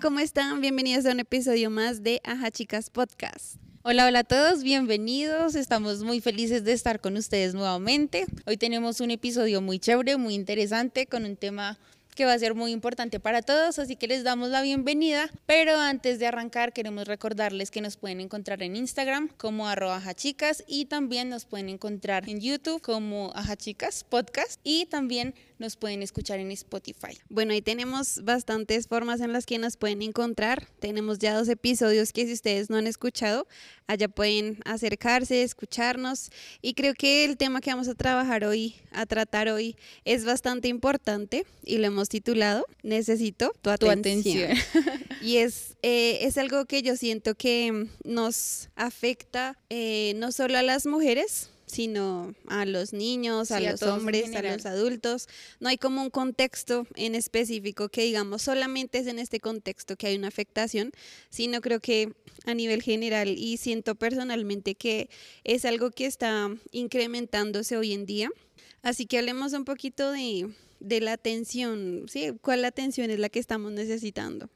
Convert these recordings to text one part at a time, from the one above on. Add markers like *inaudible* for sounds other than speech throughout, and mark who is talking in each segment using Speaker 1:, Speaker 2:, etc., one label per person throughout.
Speaker 1: ¿cómo están? Bienvenidos a un episodio más de Aja Chicas Podcast.
Speaker 2: Hola, hola a todos, bienvenidos. Estamos muy felices de estar con ustedes nuevamente. Hoy tenemos un episodio muy chévere, muy interesante, con un tema que va a ser muy importante para todos, así que les damos la bienvenida. Pero antes de arrancar, queremos recordarles que nos pueden encontrar en Instagram como arroba chicas y también nos pueden encontrar en YouTube como chicas podcast y también nos pueden escuchar en Spotify.
Speaker 1: Bueno, ahí tenemos bastantes formas en las que nos pueden encontrar. Tenemos ya dos episodios que si ustedes no han escuchado, allá pueden acercarse, escucharnos. Y creo que el tema que vamos a trabajar hoy, a tratar hoy, es bastante importante y lo hemos titulado Necesito tu atención. *laughs* y es, eh, es algo que yo siento que nos afecta eh, no solo a las mujeres, sino a los niños, a los hombres, a los adultos. No hay como un contexto en específico que digamos solamente es en este contexto que hay una afectación, sino creo que a nivel general y siento personalmente que es algo que está incrementándose hoy en día. Así que hablemos un poquito de, de la atención, ¿sí? ¿Cuál atención es la que estamos necesitando?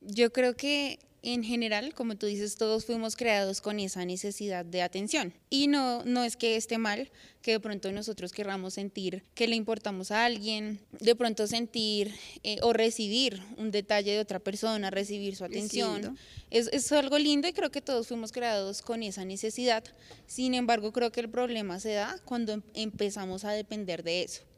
Speaker 2: Yo creo que en general, como tú dices, todos fuimos creados con esa necesidad de atención. Y no, no es que esté mal que de pronto nosotros querramos sentir que le importamos a alguien, de pronto sentir eh, o recibir un detalle de otra persona, recibir su atención. Es, es algo lindo y creo que todos fuimos creados con esa necesidad. Sin embargo, creo que el problema se da cuando em, empezamos a depender de eso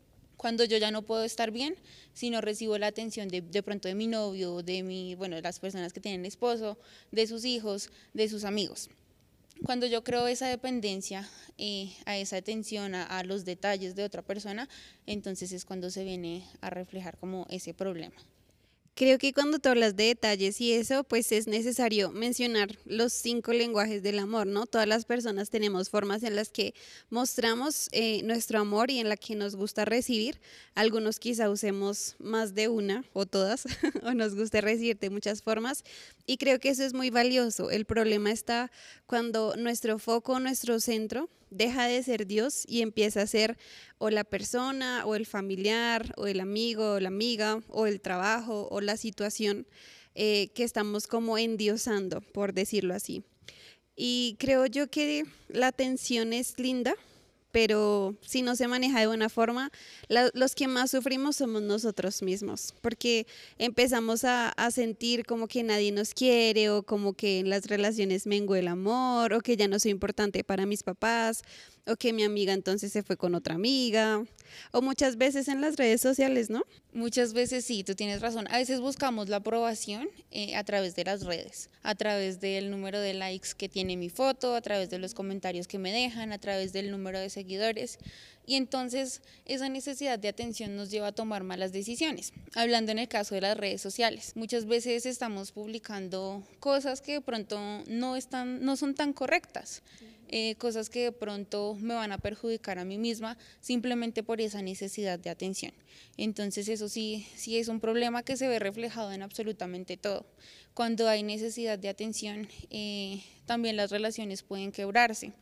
Speaker 2: cuando yo ya no puedo estar bien, si no recibo la atención de, de pronto de mi novio, de mi, bueno, de las personas que tienen esposo, de sus hijos, de sus amigos. Cuando yo creo esa dependencia eh, a esa atención a, a los detalles de otra persona, entonces es cuando se viene a reflejar como ese problema.
Speaker 1: Creo que cuando tú hablas de detalles y eso, pues es necesario mencionar los cinco lenguajes del amor, ¿no? Todas las personas tenemos formas en las que mostramos eh, nuestro amor y en la que nos gusta recibir. Algunos quizá usemos más de una o todas, *laughs* o nos guste recibir de muchas formas. Y creo que eso es muy valioso. El problema está cuando nuestro foco, nuestro centro, deja de ser Dios y empieza a ser o la persona o el familiar o el amigo o la amiga o el trabajo o la situación eh, que estamos como endiosando, por decirlo así. Y creo yo que la atención es linda, pero si no se maneja de buena forma, los que más sufrimos somos nosotros mismos, porque empezamos a, sentir como que nadie nos quiere o como que en las relaciones mengo el amor o que ya no soy importante para mis papás o que mi amiga entonces se fue con otra amiga, o muchas veces en las redes sociales, ¿no?
Speaker 2: Muchas veces sí, tú tienes razón. A veces buscamos la aprobación eh, a través de las redes, a través del número de likes que tiene mi foto, a través de los comentarios que me dejan, a través del número de seguidores. Y entonces esa necesidad de atención nos lleva a tomar malas decisiones. Hablando en el caso de las redes sociales, muchas veces estamos publicando cosas que de pronto no, están, no son tan correctas. Eh, cosas que de pronto me van a perjudicar a mí misma simplemente por esa necesidad de atención. Entonces eso sí, sí es un problema que se ve reflejado en absolutamente todo. Cuando hay necesidad de atención, eh, también las relaciones pueden quebrarse.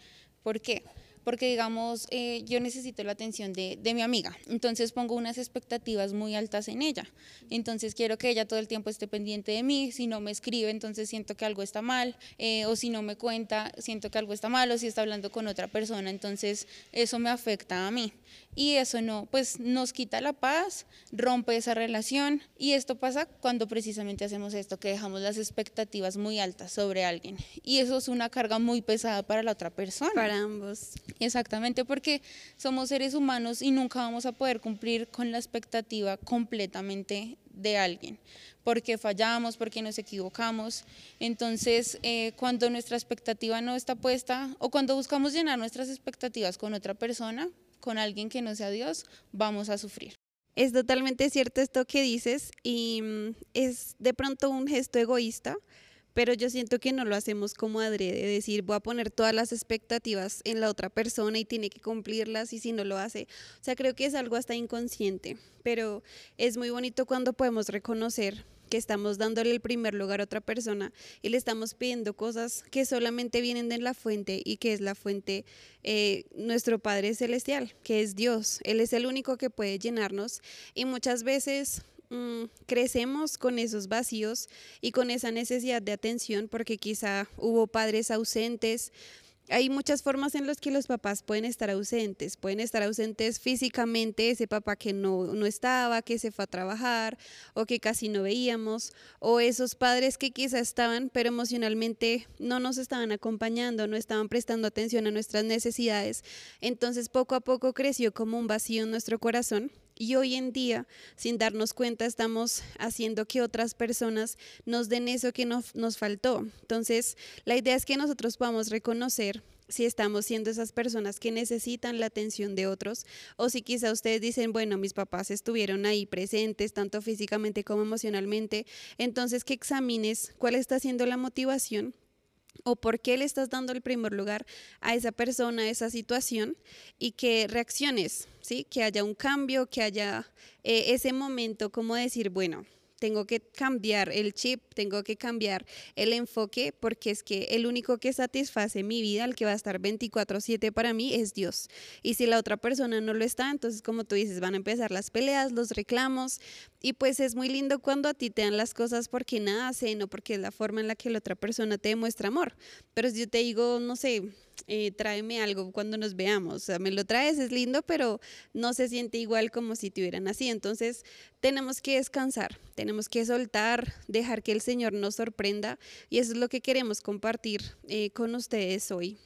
Speaker 2: ¿Por qué? Porque digamos, eh, yo necesito la atención de, de, mi amiga, entonces pongo unas expectativas muy altas en ella, entonces quiero que ella todo el tiempo esté pendiente de mí, si no me escribe, entonces siento que algo está mal, eh, o si no me cuenta, siento que algo está mal, o si está hablando con otra persona, entonces eso me afecta a mí, y eso no, pues nos quita la paz, rompe esa relación, y esto pasa cuando precisamente hacemos esto, que dejamos las expectativas muy altas sobre alguien, y eso es una carga muy pesada para la otra persona.
Speaker 1: Para ambos.
Speaker 2: Exactamente, porque somos seres humanos y nunca vamos a poder cumplir con la expectativa completamente de alguien, porque fallamos, porque nos equivocamos. Entonces, eh, cuando nuestra expectativa no está puesta o cuando buscamos llenar nuestras expectativas con otra persona, con alguien que no sea Dios, vamos a sufrir.
Speaker 1: Es totalmente cierto esto que dices y mm, es de pronto un gesto egoísta pero yo siento que no lo hacemos como adrede, decir voy a poner todas las expectativas en la otra persona y tiene que cumplirlas y si no lo hace, o sea, creo que es algo hasta inconsciente, pero es muy bonito cuando podemos reconocer que estamos dándole el primer lugar a otra persona y le estamos pidiendo cosas que solamente vienen de la fuente y que es la fuente eh, nuestro Padre Celestial, que es Dios. Él es el único que puede llenarnos y muchas veces mm, crecemos con esos vacíos y con esa necesidad de atención porque quizá hubo padres ausentes, hay muchas formas en las que los papás pueden estar ausentes. Pueden estar ausentes físicamente, ese papá que no, no estaba, que se fue a trabajar o que casi no veíamos, o esos padres que quizá estaban, pero emocionalmente no nos estaban acompañando, no estaban prestando atención a nuestras necesidades. Entonces poco a poco creció como un vacío en nuestro corazón y hoy en día, sin darnos cuenta, estamos haciendo que otras personas nos den eso que nos, nos faltó. Entonces, la idea es que nosotros podamos reconocer si estamos siendo esas personas que necesitan la atención de otros o si quizá ustedes dicen, bueno, mis papás estuvieron ahí presentes, tanto físicamente como emocionalmente, entonces que examines cuál está siendo la motivación o por qué le estás dando el primer lugar a esa persona, a esa situación y que reacciones, ¿sí? Que haya un cambio, que haya eh, ese momento como decir, bueno, tengo que cambiar el chip, tengo que cambiar el enfoque, porque es que el único que satisface mi vida, el que va a estar 24/7 para mí, es Dios. Y si la otra persona no lo está, entonces como tú dices, van a empezar las peleas, los reclamos, y pues es muy lindo cuando a ti te dan las cosas porque nacen o porque es la forma en la que la otra persona te demuestra amor. Pero si yo te digo, no sé, eh, tráeme algo cuando nos veamos. O sea, me lo traes, es lindo, pero no se siente igual como si te hubieran así. Entonces, tenemos que descansar, tenemos que soltar, dejar que el Señor nos sorprenda y eso es lo que queremos compartir eh, con ustedes hoy.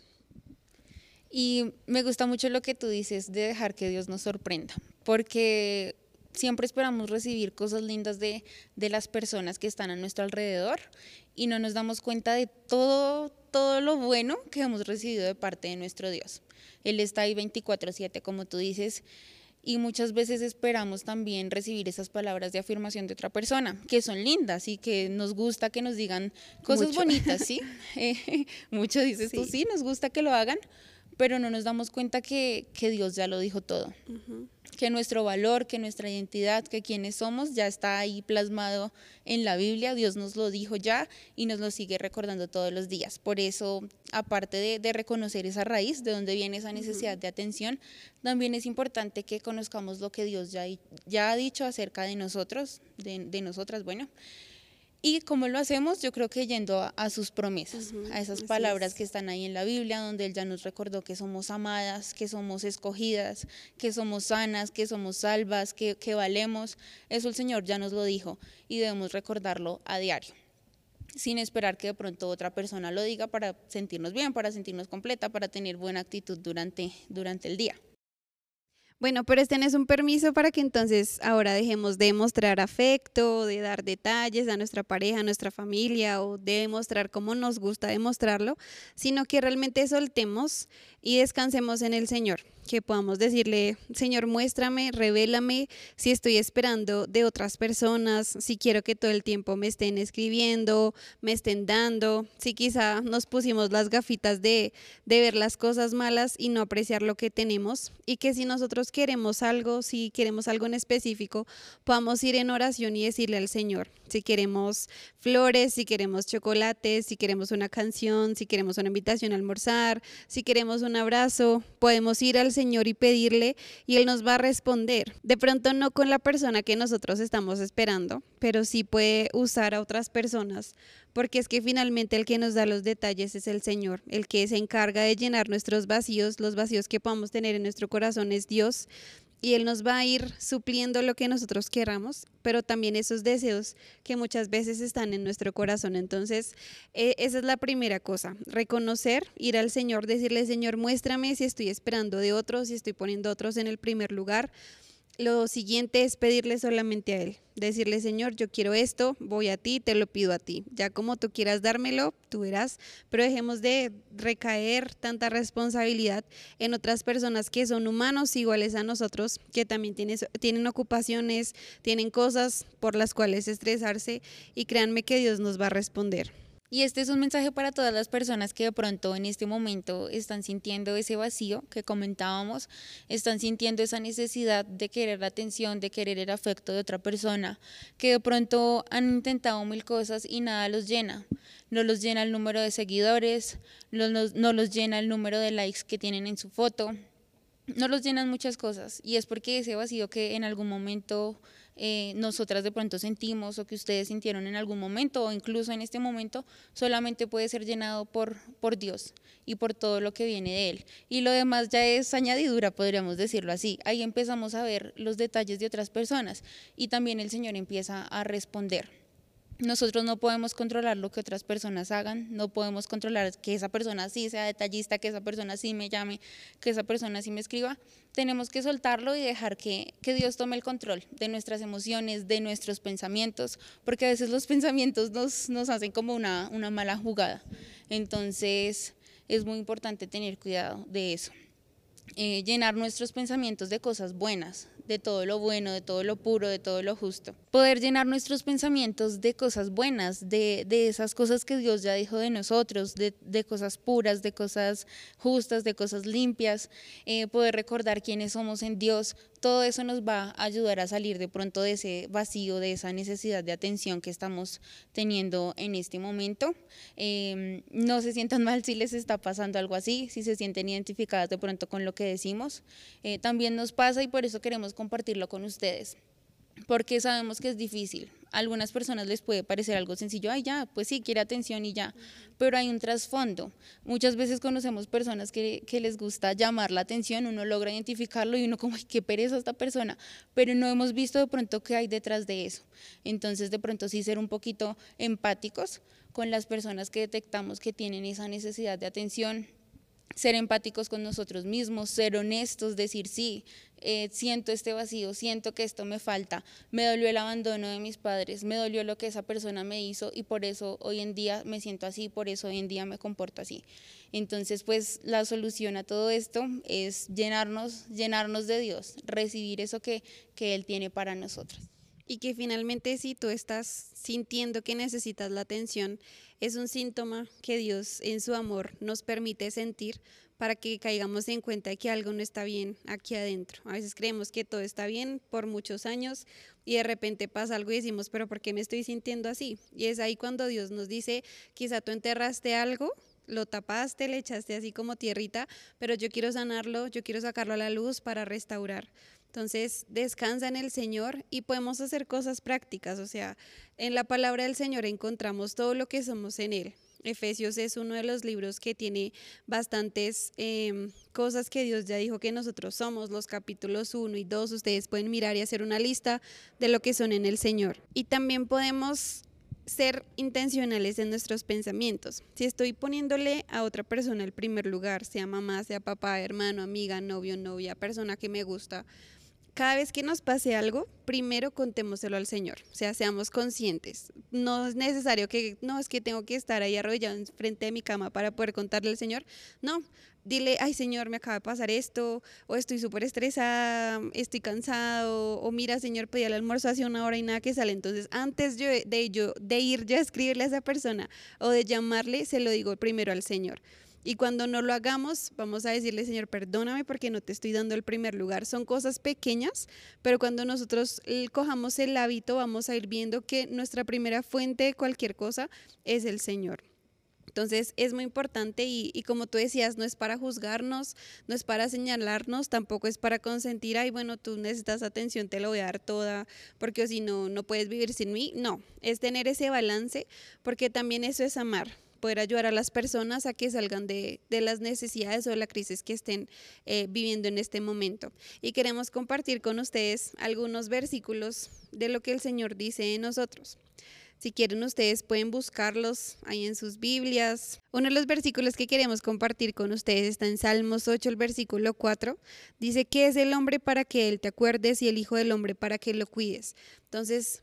Speaker 2: Y me gusta mucho lo que tú dices de dejar que Dios nos sorprenda, porque siempre esperamos recibir cosas lindas de, de, las personas que están a nuestro alrededor y no nos damos cuenta de todo, todo lo bueno que hemos recibido de parte de nuestro Dios. Él está ahí 24/7, como tú dices, y muchas veces esperamos también recibir esas palabras de afirmación de otra persona, que son lindas y que nos gusta que nos digan cosas bonitas, *laughs* ¿sí? *laughs* Eh, mucho dices tú, sí, nos gusta que lo hagan, pero no nos damos cuenta que, que Dios ya lo dijo todo. Que nuestro valor, que nuestra identidad, que quienes somos ya está ahí plasmado en la Biblia. Dios nos lo dijo ya y nos lo sigue recordando todos los días. Por eso, aparte de, de reconocer esa raíz, de dónde viene esa necesidad de atención, también es importante que conozcamos lo que Dios ya, ya ha dicho acerca de nosotros, de, de nosotras, bueno. Y cómo lo hacemos, yo creo que yendo a, sus promesas, a esas palabras que están ahí en la Biblia, donde Él ya nos recordó que somos amadas, que somos escogidas, que somos sanas, que somos salvas, que, que valemos. Eso el Señor ya nos lo dijo y debemos recordarlo a diario sin esperar que de pronto otra persona lo diga para sentirnos bien, para sentirnos completa, para tener buena actitud durante, durante el día.
Speaker 1: Bueno, pero este no es un permiso para que entonces ahora dejemos de mostrar afecto, de dar detalles a nuestra pareja, a nuestra familia o de demostrar cómo nos gusta demostrarlo, sino que realmente soltemos y descansemos en el Señor que podamos decirle, Señor, muéstrame, revélame si estoy esperando de otras personas, si quiero que todo el tiempo me estén escribiendo, me estén dando, si quizá nos pusimos las gafitas de, de ver las cosas malas y no apreciar lo que tenemos, y que si nosotros queremos algo, si queremos algo en específico, podamos ir en oración y decirle al Señor, si queremos flores, si queremos chocolates, si queremos una canción, si queremos una invitación a almorzar, si queremos un abrazo, podemos ir al Señor y pedirle y Él nos va a responder. De pronto no con la persona que nosotros estamos esperando, pero sí puede usar a otras personas, porque es que finalmente el que nos da los detalles es el Señor, el que se encarga de llenar nuestros vacíos, los vacíos que podamos tener en nuestro corazón es Dios y Él nos va a ir supliendo lo que nosotros queramos, pero también esos deseos que muchas veces están en nuestro corazón. Entonces, eh, esa es la primera cosa, reconocer, ir al Señor, decirle, Señor, muéstrame si estoy esperando de otros, si estoy poniendo otros en el primer lugar lo siguiente es pedirle solamente a Él, decirle, Señor, yo quiero esto, voy a ti, te lo pido a ti. Ya como tú quieras dármelo, tú verás, pero dejemos de recaer tanta responsabilidad en otras personas que son humanos iguales a nosotros, que también tienen, tienen ocupaciones, tienen cosas por las cuales estresarse y créanme que Dios nos va a responder.
Speaker 2: Y este es un mensaje para todas las personas que de pronto en este momento están sintiendo ese vacío que comentábamos, están sintiendo esa necesidad de querer la atención, de querer el afecto de otra persona, que de pronto han intentado mil cosas y nada los llena. No los llena el número de seguidores, no los, no los llena el número de likes que tienen en su foto, no los llenan muchas cosas. Y es porque ese vacío que en algún momento eh, nosotras de pronto sentimos o que ustedes sintieron en algún momento o incluso en este momento, solamente puede ser llenado por, por Dios y por todo lo que viene de Él. Y lo demás ya es añadidura, podríamos decirlo así. Ahí empezamos a ver los detalles de otras personas y también el Señor empieza a responder. Nosotros no podemos controlar lo que otras personas hagan, no podemos controlar que esa persona sí sea detallista, que esa persona sí me llame, que esa persona sí me escriba. Tenemos que soltarlo y dejar que, Dios tome el control de nuestras emociones, de nuestros pensamientos, porque a veces los pensamientos nos, nos hacen como una, una mala jugada. Entonces es muy importante tener cuidado de eso. Eh, llenar nuestros pensamientos de cosas buenas, de todo lo bueno, de todo lo puro, de todo lo justo. Poder llenar nuestros pensamientos de cosas buenas, de, esas cosas que Dios ya dijo de nosotros, de, cosas puras, de cosas justas, de cosas limpias, eh, poder recordar quiénes somos en Dios, todo eso nos va a ayudar a salir de pronto de ese vacío, de esa necesidad de atención que estamos teniendo en este momento. Em, no se sientan mal si les está pasando algo así, si se sienten identificadas de pronto con lo que decimos. Eh, también nos pasa y por eso queremos compartirlo con ustedes porque sabemos que es difícil. A algunas personas les puede parecer algo sencillo, ay ya, pues sí, quiere atención y ya, pero hay un trasfondo. Muchas veces conocemos personas que, que, les gusta llamar la atención, uno logra identificarlo y uno como, ay, qué pereza esta persona, pero no hemos visto de pronto qué hay detrás de eso. Entonces, de pronto sí ser un poquito empáticos con las personas que detectamos que tienen esa necesidad de atención, ser empáticos con nosotros mismos, ser honestos, decir sí, eh, siento este vacío, siento que esto me falta, me dolió el abandono de mis padres, me dolió lo que esa persona me hizo y por eso hoy en día me siento así, por eso hoy en día me comporto así. Entonces, pues la solución a todo esto es llenarnos, llenarnos de Dios, recibir eso que, que Él tiene para nosotros.
Speaker 1: Y que finalmente si tú estás sintiendo que necesitas la atención, es un síntoma que Dios en su amor nos permite sentir para que caigamos en cuenta de que algo no está bien aquí adentro. A veces creemos que todo está bien por muchos años y de repente pasa algo y decimos, pero ¿por qué me estoy sintiendo así? Y es ahí cuando Dios nos dice, quizá tú enterraste algo, lo tapaste, le echaste así como tierrita, pero yo quiero sanarlo, yo quiero sacarlo a la luz para restaurar. Entonces, descansa en el Señor y podemos hacer cosas prácticas. O sea, en la palabra del Señor encontramos todo lo que somos en Él. Efesios es uno de los libros que tiene bastantes em, cosas que Dios ya dijo que nosotros somos, los capítulos 1 y 2, ustedes pueden mirar y hacer una lista de lo que son en el Señor. Y también podemos ser intencionales en nuestros pensamientos. Si estoy poniéndole a otra persona el primer lugar, sea mamá, sea papá, hermano, amiga, novio, novia, persona que me gusta, cada vez que nos pase algo, primero contémoselo al Señor, o sea, seamos conscientes. No es necesario que, no, es que tengo que estar ahí arrodillado frente de mi cama para poder contarle al Señor. No, dile, ay Señor, me acaba de pasar esto, o estoy súper estresada, estoy cansado, o mira Señor, pedí el almuerzo hace una hora y nada que sale. Entonces, antes yo, de, yo, de ir yo a escribirle a esa persona o de llamarle, se lo digo primero al Señor. Y cuando no lo hagamos, vamos a decirle, Señor, perdóname porque no te estoy dando el primer lugar. Son cosas pequeñas, pero cuando nosotros cojamos el hábito, vamos a ir viendo que nuestra primera fuente de cualquier cosa es el Señor. Entonces es muy importante y, y, como tú decías, no es para juzgarnos, no es para señalarnos, tampoco es para consentir, ay, bueno, tú necesitas atención, te lo voy a dar toda, porque si no, no puedes vivir sin mí. No, es tener ese balance, porque también eso es amar poder ayudar a las personas a que salgan de, las necesidades o de la crisis que estén eh, viviendo en este momento. Y queremos compartir con ustedes algunos versículos de lo que el Señor dice de nosotros. Si quieren, ustedes pueden buscarlos ahí en sus Biblias. Uno de los versículos que queremos compartir con ustedes está en Salmos 8, el versículo 4. Dice que es el hombre para que él te acuerdes y el hijo del hombre para que lo cuides. Entonces,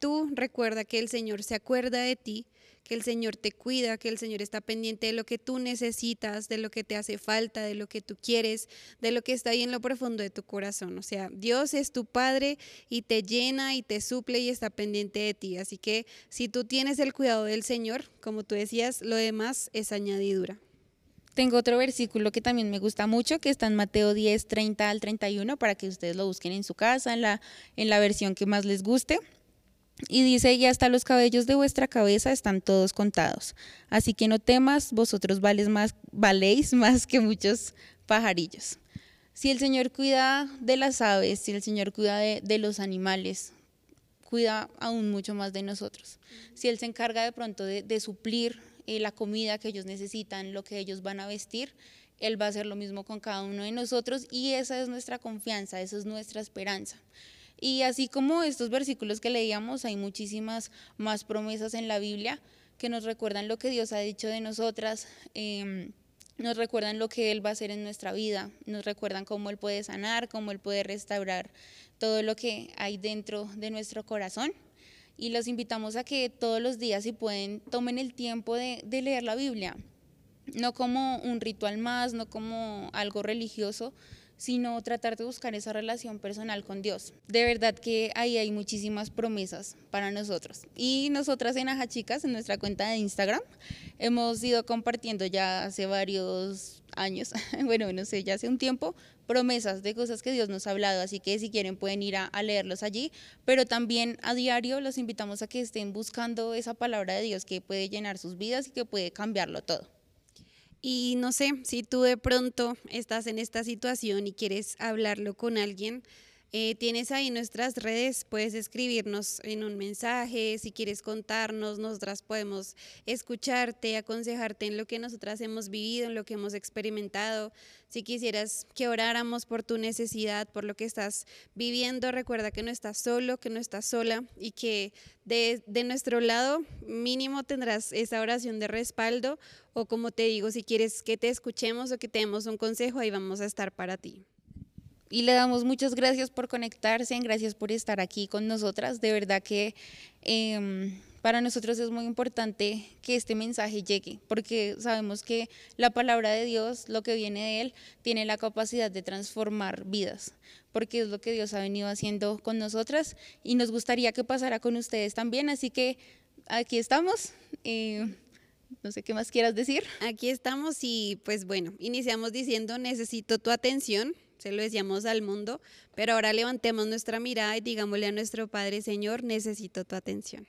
Speaker 1: tú recuerda que el Señor se acuerda de ti que el Señor te cuida, que el Señor está pendiente de lo que tú necesitas, de lo que te hace falta, de lo que tú quieres, de lo que está ahí en lo profundo de tu corazón. O sea, Dios es tu Padre y te llena y te suple y está pendiente de ti. Así que si tú tienes el cuidado del Señor, como tú decías, lo demás es añadidura.
Speaker 2: Tengo otro versículo que también me gusta mucho, que está en Mateo 10, 30 al 31, para que ustedes lo busquen en su casa, en la, en la versión que más les guste. Y dice, y hasta los cabellos de vuestra cabeza están todos contados. Así que no temas, vosotros valéis *laughs* más que muchos pajarillos. Si el Señor cuida de las aves, si el Señor cuida de, los animales, cuida aún mucho más de nosotros. Si Él se encarga de pronto de, suplir eh, la comida que ellos necesitan, lo que ellos van a vestir, Él va a hacer lo mismo con cada uno de nosotros y esa es nuestra confianza, esa es nuestra esperanza. Y así como estos versículos que leíamos, hay muchísimas más promesas en la Biblia que nos recuerdan lo que Dios ha dicho de nosotras. Em, nos recuerdan lo que Él va a hacer en nuestra vida, nos recuerdan cómo Él puede sanar, cómo Él puede restaurar todo lo que hay dentro de nuestro corazón. Y los invitamos a que todos los días, si pueden, tomen el tiempo de leer la Biblia, no como un ritual más, no como algo religioso, sino tratar de buscar esa relación personal con Dios. De verdad que ahí hay muchísimas promesas para nosotros. Y nosotras en Aja Chicas, en nuestra cuenta de Instagram, hemos ido compartiendo ya hace varios años, *laughs* bueno, no sé, ya hace un tiempo, promesas de cosas que Dios nos ha hablado, así que si quieren pueden ir a, a, leerlos allí, pero también a diario los invitamos a que estén buscando esa palabra de Dios que puede llenar sus vidas y que puede cambiarlo todo.
Speaker 1: Y no sé, si tú de pronto estás en esta situación y quieres hablarlo con alguien, eh, tienes ahí nuestras redes, puedes escribirnos en un mensaje, si quieres contarnos, nosotras podemos escucharte, aconsejarte en lo que nosotras hemos vivido, en lo que hemos experimentado. Si quisieras que oráramos por tu necesidad, por lo que estás viviendo, recuerda que no estás solo, que no estás sola y que de, de nuestro lado mínimo tendrás esa oración de respaldo o como te digo, si quieres que te escuchemos o que te demos un consejo, ahí vamos a estar para ti
Speaker 2: y le damos muchas gracias por conectarse, gracias por estar aquí con nosotras. De verdad que em, para nosotros es muy importante que este mensaje llegue, porque sabemos que la palabra de Dios, lo que viene de Él, tiene la capacidad de transformar vidas, porque es lo que Dios ha venido haciendo con nosotras y nos gustaría que pasara con ustedes también. Así que aquí estamos. Eh, no sé qué más quieras decir.
Speaker 1: Aquí estamos y pues bueno, iniciamos diciendo necesito tu atención se lo decíamos al mundo, pero ahora levantemos nuestra mirada y digámosle a nuestro Padre, Señor, necesito tu atención.